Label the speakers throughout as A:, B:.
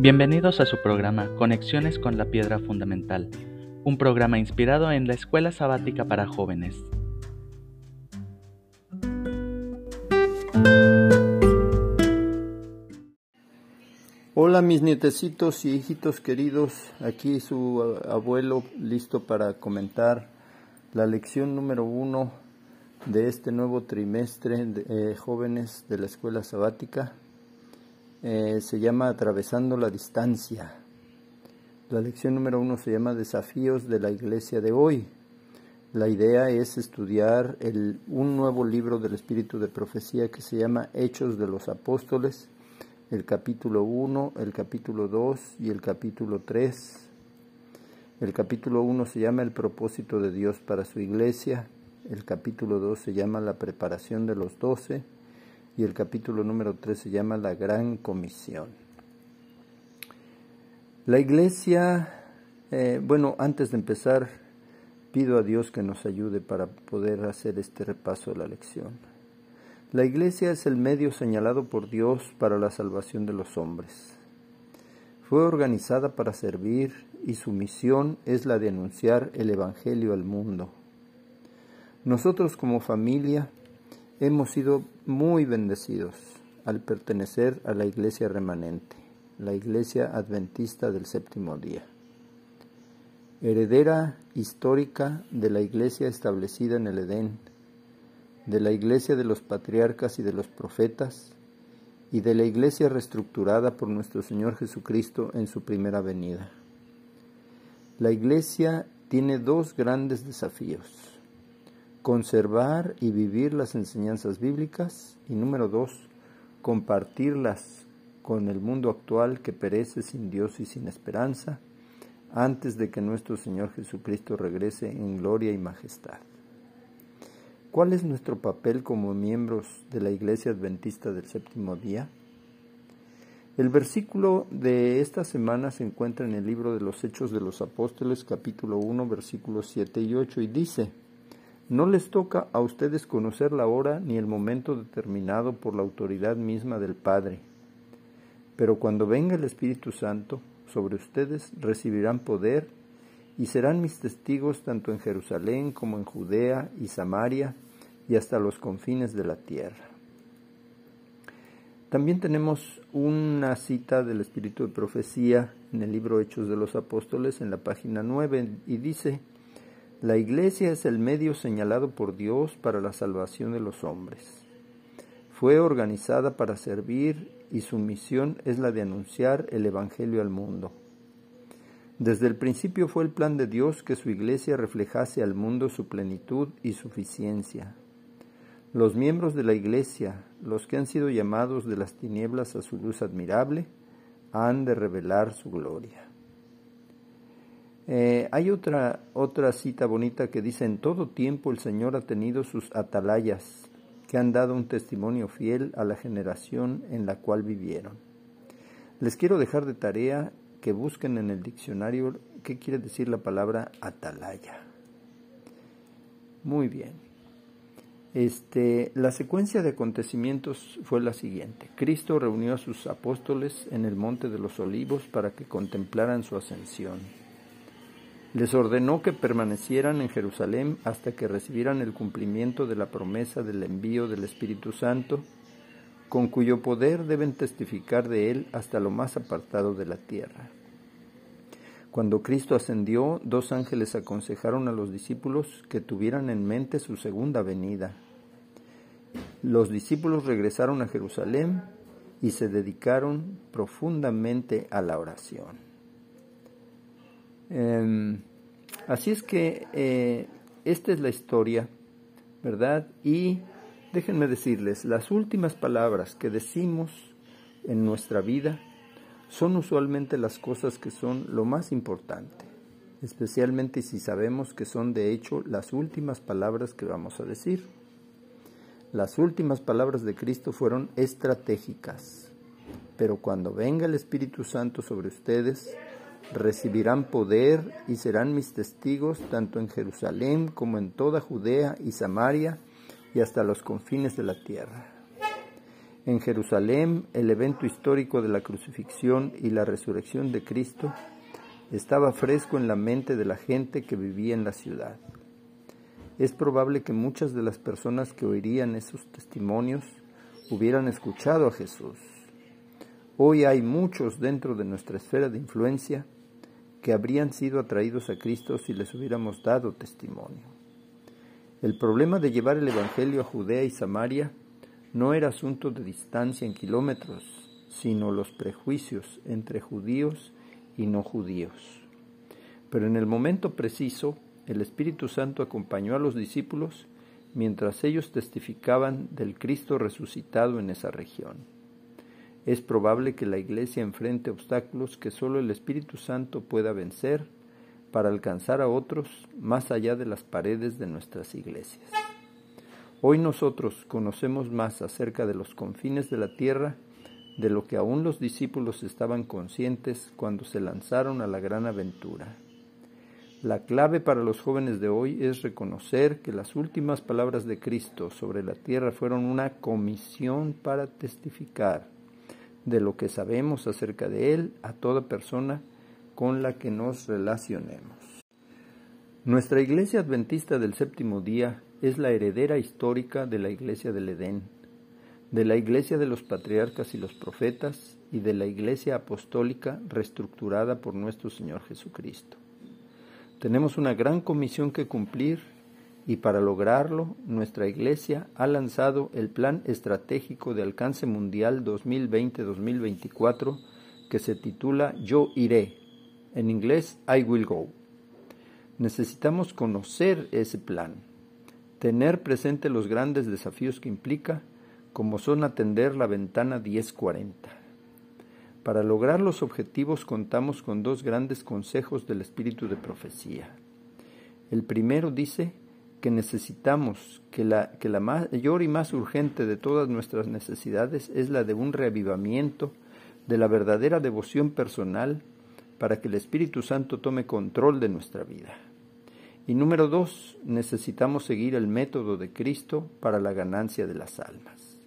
A: Bienvenidos a su programa Conexiones con la Piedra Fundamental, un programa inspirado en la Escuela Sabática para Jóvenes.
B: Hola mis nietecitos y hijitos queridos, aquí su abuelo listo para comentar la lección número uno de este nuevo trimestre de eh, jóvenes de la escuela sabática. Eh, se llama Atravesando la Distancia. La lección número uno se llama Desafíos de la Iglesia de hoy. La idea es estudiar el, un nuevo libro del Espíritu de Profecía que se llama Hechos de los Apóstoles el capítulo 1, el capítulo 2 y el capítulo 3. El capítulo 1 se llama El propósito de Dios para su iglesia, el capítulo 2 se llama La preparación de los doce y el capítulo número 3 se llama La gran comisión. La iglesia, eh, bueno, antes de empezar, pido a Dios que nos ayude para poder hacer este repaso de la lección. La Iglesia es el medio señalado por Dios para la salvación de los hombres. Fue organizada para servir y su misión es la de anunciar el Evangelio al mundo. Nosotros como familia hemos sido muy bendecidos al pertenecer a la Iglesia remanente, la Iglesia Adventista del Séptimo Día, heredera histórica de la Iglesia establecida en el Edén de la Iglesia de los patriarcas y de los profetas, y de la Iglesia reestructurada por nuestro Señor Jesucristo en su primera venida. La Iglesia tiene dos grandes desafíos, conservar y vivir las enseñanzas bíblicas y número dos, compartirlas con el mundo actual que perece sin Dios y sin esperanza, antes de que nuestro Señor Jesucristo regrese en gloria y majestad. ¿Cuál es nuestro papel como miembros de la Iglesia Adventista del Séptimo Día? El versículo de esta semana se encuentra en el libro de los Hechos de los Apóstoles, capítulo 1, versículos 7 y 8, y dice, No les toca a ustedes conocer la hora ni el momento determinado por la autoridad misma del Padre, pero cuando venga el Espíritu Santo, sobre ustedes recibirán poder y serán mis testigos tanto en Jerusalén como en Judea y Samaria y hasta los confines de la tierra. También tenemos una cita del Espíritu de Profecía en el libro Hechos de los Apóstoles en la página 9 y dice, la iglesia es el medio señalado por Dios para la salvación de los hombres. Fue organizada para servir y su misión es la de anunciar el Evangelio al mundo. Desde el principio fue el plan de Dios que su iglesia reflejase al mundo su plenitud y suficiencia. Los miembros de la iglesia, los que han sido llamados de las tinieblas a su luz admirable, han de revelar su gloria. Eh, hay otra, otra cita bonita que dice, en todo tiempo el Señor ha tenido sus atalayas, que han dado un testimonio fiel a la generación en la cual vivieron. Les quiero dejar de tarea que busquen en el diccionario qué quiere decir la palabra atalaya. Muy bien. Este, la secuencia de acontecimientos fue la siguiente. Cristo reunió a sus apóstoles en el Monte de los Olivos para que contemplaran su ascensión. Les ordenó que permanecieran en Jerusalén hasta que recibieran el cumplimiento de la promesa del envío del Espíritu Santo con cuyo poder deben testificar de Él hasta lo más apartado de la tierra. Cuando Cristo ascendió, dos ángeles aconsejaron a los discípulos que tuvieran en mente su segunda venida. Los discípulos regresaron a Jerusalén y se dedicaron profundamente a la oración. Em, así es que eh, esta es la historia, ¿verdad? Y Déjenme decirles, las últimas palabras que decimos en nuestra vida son usualmente las cosas que son lo más importante, especialmente si sabemos que son de hecho las últimas palabras que vamos a decir. Las últimas palabras de Cristo fueron estratégicas, pero cuando venga el Espíritu Santo sobre ustedes, recibirán poder y serán mis testigos tanto en Jerusalén como en toda Judea y Samaria y hasta los confines de la tierra. En Jerusalén, el evento histórico de la crucifixión y la resurrección de Cristo estaba fresco en la mente de la gente que vivía en la ciudad. Es probable que muchas de las personas que oirían esos testimonios hubieran escuchado a Jesús. Hoy hay muchos dentro de nuestra esfera de influencia que habrían sido atraídos a Cristo si les hubiéramos dado testimonio. El problema de llevar el Evangelio a Judea y Samaria no era asunto de distancia en kilómetros, sino los prejuicios entre judíos y no judíos. Pero en el momento preciso, el Espíritu Santo acompañó a los discípulos mientras ellos testificaban del Cristo resucitado en esa región. Es probable que la Iglesia enfrente obstáculos que solo el Espíritu Santo pueda vencer para alcanzar a otros más allá de las paredes de nuestras iglesias. Hoy nosotros conocemos más acerca de los confines de la tierra de lo que aún los discípulos estaban conscientes cuando se lanzaron a la gran aventura. La clave para los jóvenes de hoy es reconocer que las últimas palabras de Cristo sobre la tierra fueron una comisión para testificar de lo que sabemos acerca de Él a toda persona con la que nos relacionemos. Nuestra Iglesia Adventista del Séptimo Día es la heredera histórica de la Iglesia del Edén, de la Iglesia de los patriarcas y los profetas y de la Iglesia apostólica reestructurada por nuestro Señor Jesucristo. Tenemos una gran comisión que cumplir y para lograrlo nuestra Iglesia ha lanzado el Plan Estratégico de Alcance Mundial 2020-2024 que se titula Yo iré, en inglés I will go. Necesitamos conocer ese plan tener presente los grandes desafíos que implica, como son atender la ventana 1040. Para lograr los objetivos contamos con dos grandes consejos del espíritu de profecía. El primero dice que necesitamos que la, que la mayor y más urgente de todas nuestras necesidades es la de un reavivamiento de la verdadera devoción personal para que el Espíritu Santo tome control de nuestra vida. Y número dos, necesitamos seguir el método de Cristo para la ganancia de las almas.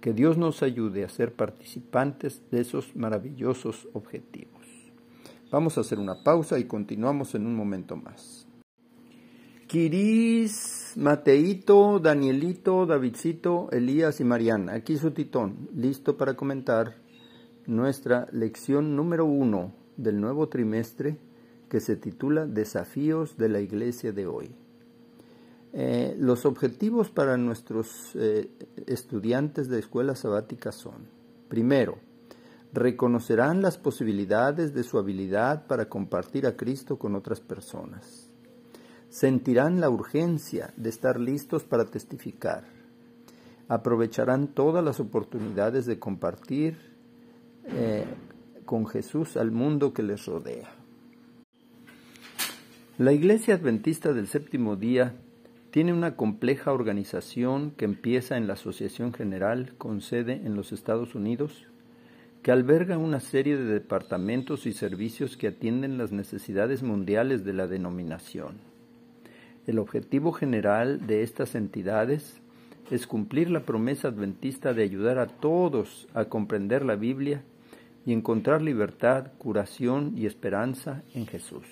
B: Que Dios nos ayude a ser participantes de esos maravillosos objetivos. Vamos a hacer una pausa y continuamos en un momento más. Kiris, Mateito, Danielito, Davidcito, Elías y Mariana. Aquí su titón, listo para comentar nuestra lección número uno del nuevo trimestre que se titula Desafíos de la Iglesia de hoy. Eh, los objetivos para nuestros eh, estudiantes de escuela sabática son, primero, reconocerán las posibilidades de su habilidad para compartir a Cristo con otras personas. Sentirán la urgencia de estar listos para testificar. Aprovecharán todas las oportunidades de compartir eh, con Jesús al mundo que les rodea. La Iglesia Adventista del Séptimo Día tiene una compleja organización que empieza en la Asociación General con sede en los Estados Unidos, que alberga una serie de departamentos y servicios que atienden las necesidades mundiales de la denominación. El objetivo general de estas entidades es cumplir la promesa adventista de ayudar a todos a comprender la Biblia y encontrar libertad, curación y esperanza en Jesús.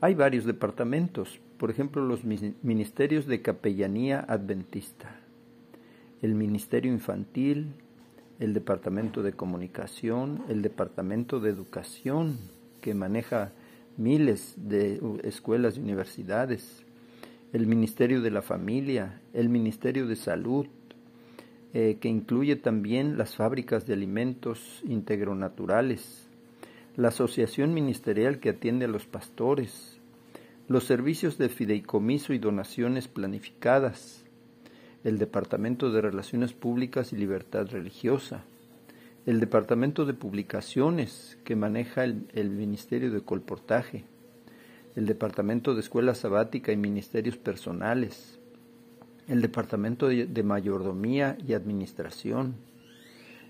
B: Hay varios departamentos, por ejemplo los ministerios de capellanía adventista, el ministerio infantil, el departamento de comunicación, el departamento de educación que maneja miles de escuelas y universidades, el ministerio de la familia, el ministerio de salud, eh, que incluye también las fábricas de alimentos integronaturales, la asociación ministerial que atiende a los pastores, los servicios de fideicomiso y donaciones planificadas, el Departamento de Relaciones Públicas y Libertad Religiosa, el Departamento de Publicaciones que maneja el, Ministerio de Colportaje, el Departamento de Escuela Sabática y Ministerios Personales, el Departamento de Mayordomía y Administración,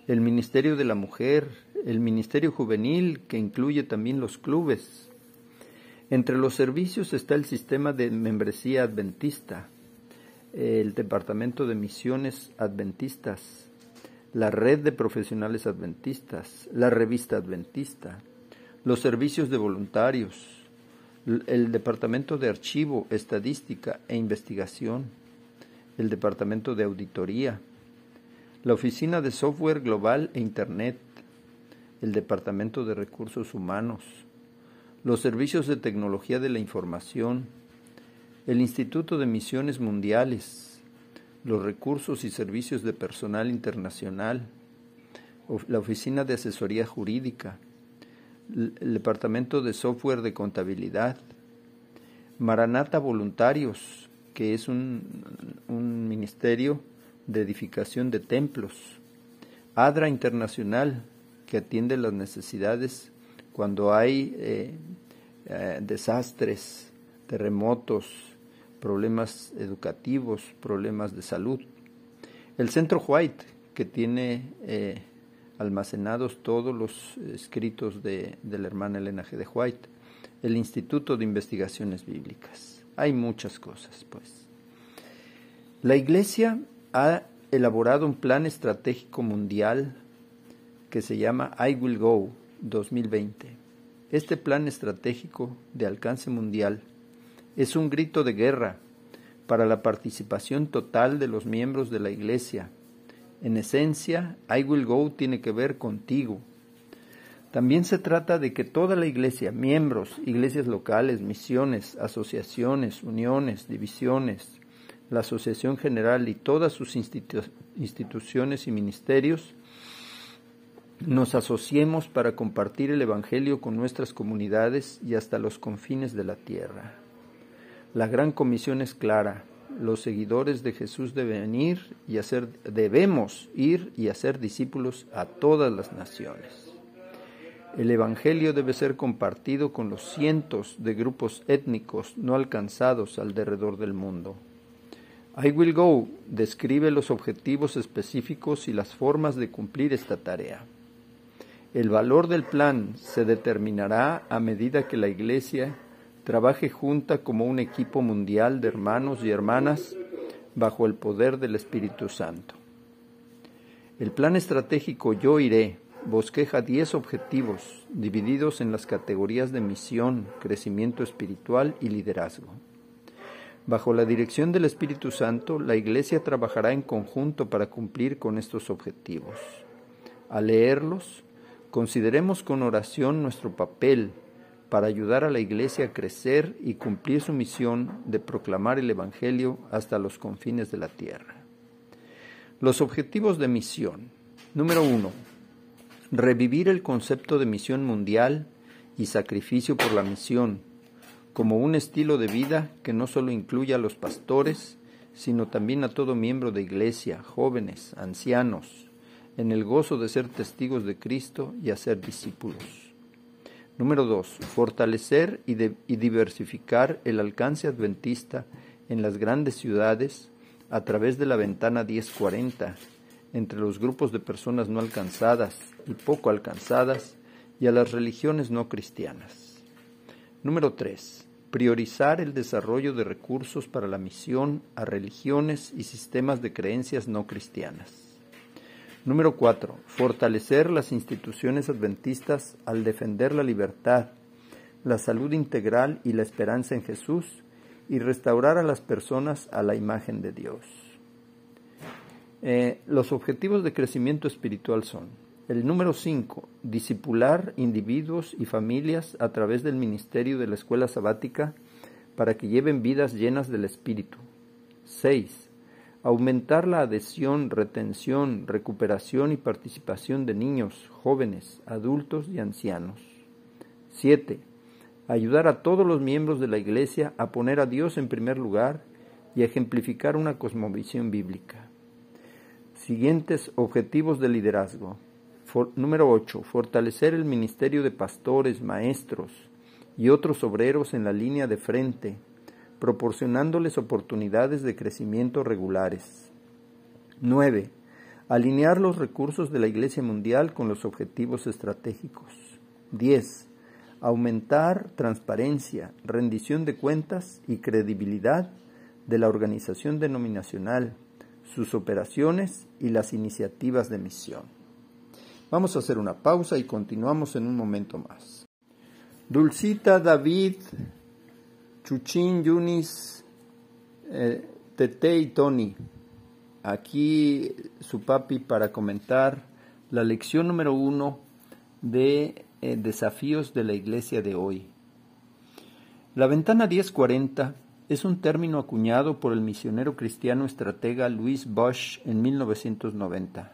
B: el Ministerio de la Mujer, el Ministerio Juvenil, que incluye también los clubes. Entre los servicios está el sistema de membresía adventista, el Departamento de Misiones Adventistas, la red de profesionales adventistas, la revista adventista, los servicios de voluntarios, el Departamento de Archivo, Estadística e Investigación, el Departamento de Auditoría, la Oficina de Software Global e Internet, el Departamento de Recursos Humanos, los Servicios de Tecnología de la Información, el Instituto de Misiones Mundiales, los recursos y servicios de personal internacional, la Oficina de Asesoría Jurídica, el Departamento de Software de Contabilidad, Maranata Voluntarios, que es un, ministerio de edificación de templos, ADRA Internacional, que atiende las necesidades cuando hay eh, eh, desastres, terremotos, problemas educativos, problemas de salud. El Centro White, que tiene eh, almacenados todos los escritos de, de la hermana Elena G. de White, el Instituto de Investigaciones Bíblicas. Hay muchas cosas, pues. La Iglesia ha elaborado un plan estratégico mundial que se llama I Will Go 2020. Este plan estratégico de alcance mundial es un grito de guerra para la participación total de los miembros de la Iglesia en esencia, I Will Go tiene que ver contigo. También se trata de que toda la iglesia, miembros, iglesias locales, misiones, asociaciones, uniones, divisiones, la Asociación General y todas sus instituciones y ministerios, nos asociemos para compartir el Evangelio con nuestras comunidades y hasta los confines de la tierra. La gran comisión es clara, los seguidores de Jesús deben ir y hacer, debemos ir y hacer discípulos a todas las naciones. El Evangelio debe ser compartido con los cientos de grupos étnicos no alcanzados alrededor del mundo. I Will Go describe los objetivos específicos y las formas de cumplir esta tarea. El valor del plan se determinará a medida que la Iglesia trabaje junta como un equipo mundial de hermanos y hermanas bajo el poder del Espíritu Santo. El plan estratégico Yo iré bosqueja 10 objetivos divididos en las categorías de misión, crecimiento espiritual y liderazgo. Bajo la dirección del Espíritu Santo, la Iglesia trabajará en conjunto para cumplir con estos objetivos. Al leerlos, consideremos con oración nuestro papel para ayudar a la Iglesia a crecer y cumplir su misión de proclamar el Evangelio hasta los confines de la tierra. Los objetivos de misión. Número uno, revivir el concepto de misión mundial y sacrificio por la misión como un estilo de vida que no solo incluya a los pastores, sino también a todo miembro de iglesia, jóvenes, ancianos, en el gozo de ser testigos de Cristo y hacer discípulos. Número dos, fortalecer y, diversificar el alcance adventista en las grandes ciudades a través de la ventana 1040, entre los grupos de personas no alcanzadas y poco alcanzadas y a las religiones no cristianas. Número tres, priorizar el desarrollo de recursos para la misión a religiones y sistemas de creencias no cristianas. Número 4. Fortalecer las instituciones adventistas al defender la libertad, la salud integral y la esperanza en Jesús y restaurar a las personas a la imagen de Dios. Eh, los objetivos de crecimiento espiritual son el número 5, disipular individuos y familias a través del ministerio de la escuela sabática para que lleven vidas llenas del Espíritu. 6 aumentar la adhesión, retención, recuperación y participación de niños, jóvenes, adultos y ancianos. 7. Ayudar a todos los miembros de la Iglesia a poner a Dios en primer lugar y a ejemplificar una cosmovisión bíblica. Siguientes objetivos de liderazgo. número 8. Fortalecer el ministerio de pastores, maestros y otros obreros en la línea de frente proporcionándoles oportunidades de crecimiento regulares. 9. Alinear los recursos de la Iglesia Mundial con los objetivos estratégicos. 10. Aumentar transparencia, rendición de cuentas y credibilidad de la organización denominacional, sus operaciones y las iniciativas de misión. Vamos a hacer una pausa y continuamos en un momento más. Dulcita, David, Chuchín, Yunis, eh, Tete y Tony. Aquí su papi para comentar la lección número uno de eh, desafíos de la iglesia de hoy. La ventana 1040 es un término acuñado por el misionero cristiano estratega Louis Bosch en 1990.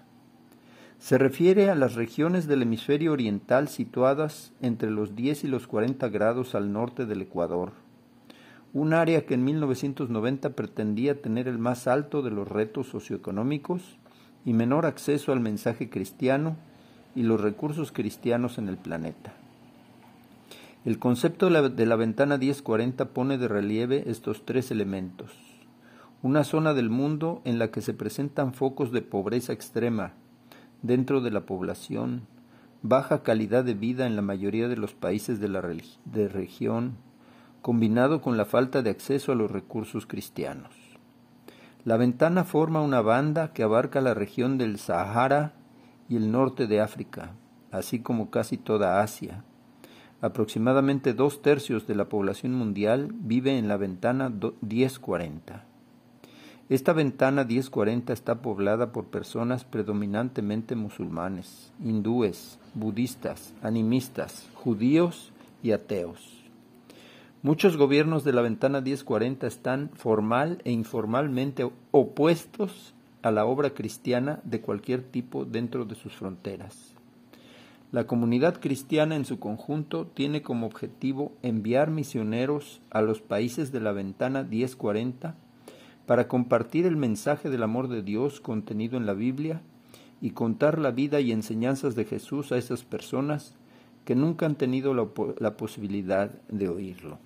B: Se refiere a las regiones del hemisferio oriental situadas entre los 10 y los 40 grados al norte del Ecuador, un área que en 1990 pretendía tener el más alto de los retos socioeconómicos y menor acceso al mensaje cristiano y los recursos cristianos en el planeta. El concepto de la, ventana 1040 pone de relieve estos tres elementos. Una zona del mundo en la que se presentan focos de pobreza extrema dentro de la población, baja calidad de vida en la mayoría de los países de la de región, combinado con la falta de acceso a los recursos cristianos. La ventana forma una banda que abarca la región del Sahara y el norte de África, así como casi toda Asia, Aproximadamente dos tercios de la población mundial vive en la ventana 1040. Esta ventana 1040 está poblada por personas predominantemente musulmanes, hindúes, budistas, animistas, judíos y ateos. Muchos gobiernos de la ventana 1040 están formal e informalmente opuestos a la obra cristiana de cualquier tipo dentro de sus fronteras. La comunidad cristiana en su conjunto tiene como objetivo enviar misioneros a los países de la ventana 1040 para compartir el mensaje del amor de Dios contenido en la Biblia y contar la vida y enseñanzas de Jesús a esas personas que nunca han tenido la, posibilidad de oírlo.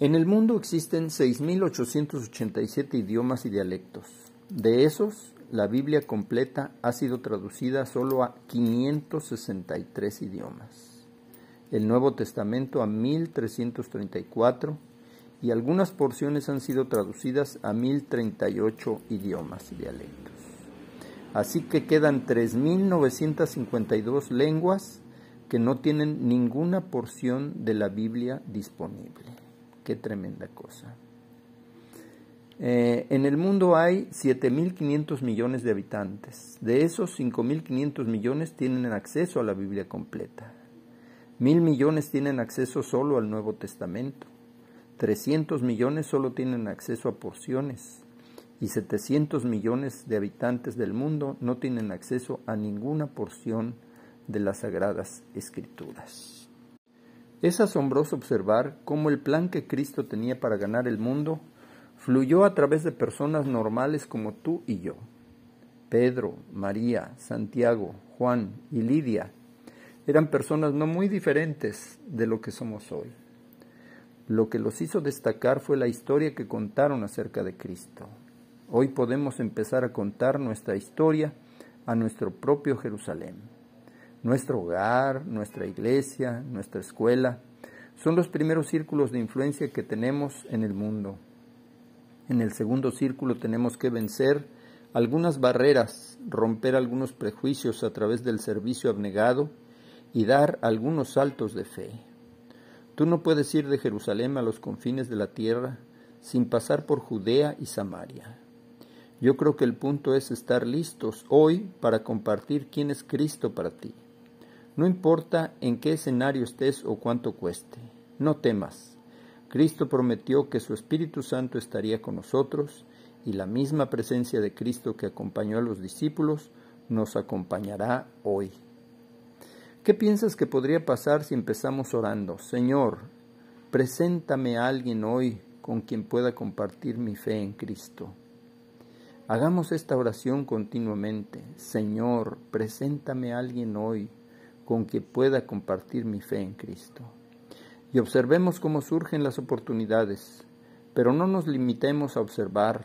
B: En el mundo existen 6.887 idiomas y dialectos. De esos, la Biblia completa ha sido traducida solo a 563 idiomas, el Nuevo Testamento a 1334 y algunas porciones han sido traducidas a 1038 idiomas y dialectos. Así que quedan 3.952 lenguas que no tienen ninguna porción de la Biblia disponible. Qué tremenda cosa. Eh, en el mundo hay 7.500 millones de habitantes. De esos, 5.500 millones tienen acceso a la Biblia completa. Mil millones tienen acceso solo al Nuevo Testamento. 300 millones solo tienen acceso a porciones. Y 700 millones de habitantes del mundo no tienen acceso a ninguna porción de las Sagradas Escrituras. Es asombroso observar cómo el plan que Cristo tenía para ganar el mundo fluyó a través de personas normales como tú y yo. Pedro, María, Santiago, Juan y Lidia eran personas no muy diferentes de lo que somos hoy. Lo que los hizo destacar fue la historia que contaron acerca de Cristo. Hoy podemos empezar a contar nuestra historia a nuestro propio Jerusalén. Nuestro hogar, nuestra iglesia, nuestra escuela, son los primeros círculos de influencia que tenemos en el mundo en el segundo círculo tenemos que vencer algunas barreras, romper algunos prejuicios a través del servicio abnegado y dar algunos saltos de fe. Tú no puedes ir de Jerusalén a los confines de la tierra sin pasar por Judea y Samaria. Yo creo que el punto es estar listos hoy para compartir quién es Cristo para ti. No importa en qué escenario estés o cuánto cueste, no temas. Cristo prometió que su Espíritu Santo estaría con nosotros y la misma presencia de Cristo que acompañó a los discípulos nos acompañará hoy. ¿Qué piensas que podría pasar si empezamos orando? Señor, preséntame a alguien hoy con quien pueda compartir mi fe en Cristo. Hagamos esta oración continuamente. Señor, preséntame a alguien hoy con quien pueda compartir mi fe en Cristo y observemos cómo surgen las oportunidades, pero no nos limitemos a observar,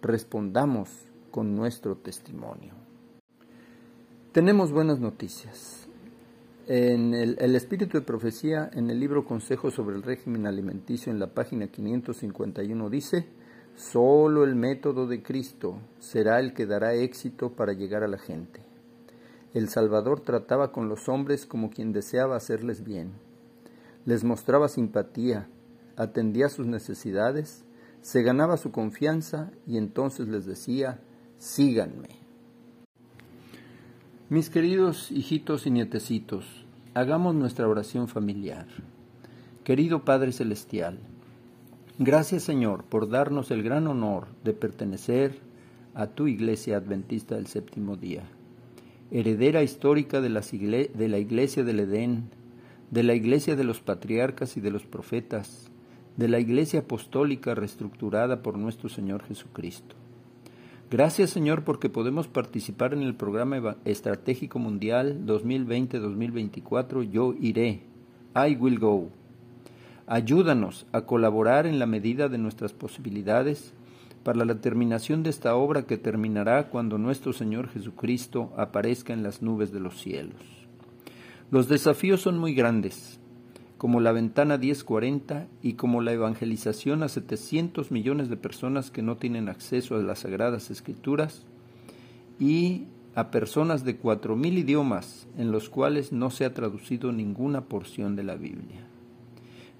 B: respondamos con nuestro testimonio. Tenemos buenas noticias. En el, espíritu de profecía, en el libro Consejos sobre el régimen alimenticio, en la página 551, dice, Solo el método de Cristo será el que dará éxito para llegar a la gente. El Salvador trataba con los hombres como quien deseaba hacerles bien. Les mostraba simpatía, atendía sus necesidades, se ganaba su confianza y entonces les decía, síganme. Mis queridos hijitos y nietecitos, hagamos nuestra oración familiar. Querido Padre Celestial, Gracias Señor por darnos el gran honor de pertenecer a tu Iglesia Adventista del Séptimo Día, heredera histórica de, la Iglesia del Edén, de la Iglesia de los Patriarcas y de los Profetas, de la Iglesia Apostólica reestructurada por nuestro Señor Jesucristo. Gracias Señor porque podemos participar en el programa estratégico mundial 2020-2024 Yo iré, I will go Ayúdanos a colaborar en la medida de nuestras posibilidades para la terminación de esta obra que terminará cuando nuestro Señor Jesucristo aparezca en las nubes de los cielos. Los desafíos son muy grandes, como la ventana 1040 y como la evangelización a 700 millones de personas que no tienen acceso a las sagradas escrituras y a personas de cuatro mil idiomas en los cuales no se ha traducido ninguna porción de la Biblia.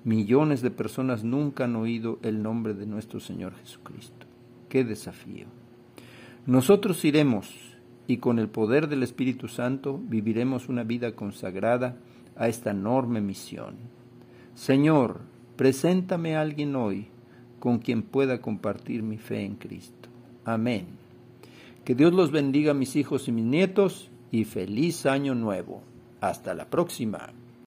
B: Millones de personas nunca han oído el nombre de nuestro Señor Jesucristo. ¡Qué desafío! Nosotros iremos y con el poder del Espíritu Santo viviremos una vida consagrada a esta enorme misión. Señor, preséntame a alguien hoy con quien pueda compartir mi fe en Cristo. Amén. Que Dios los bendiga mis hijos y mis nietos y feliz año nuevo. Hasta la próxima.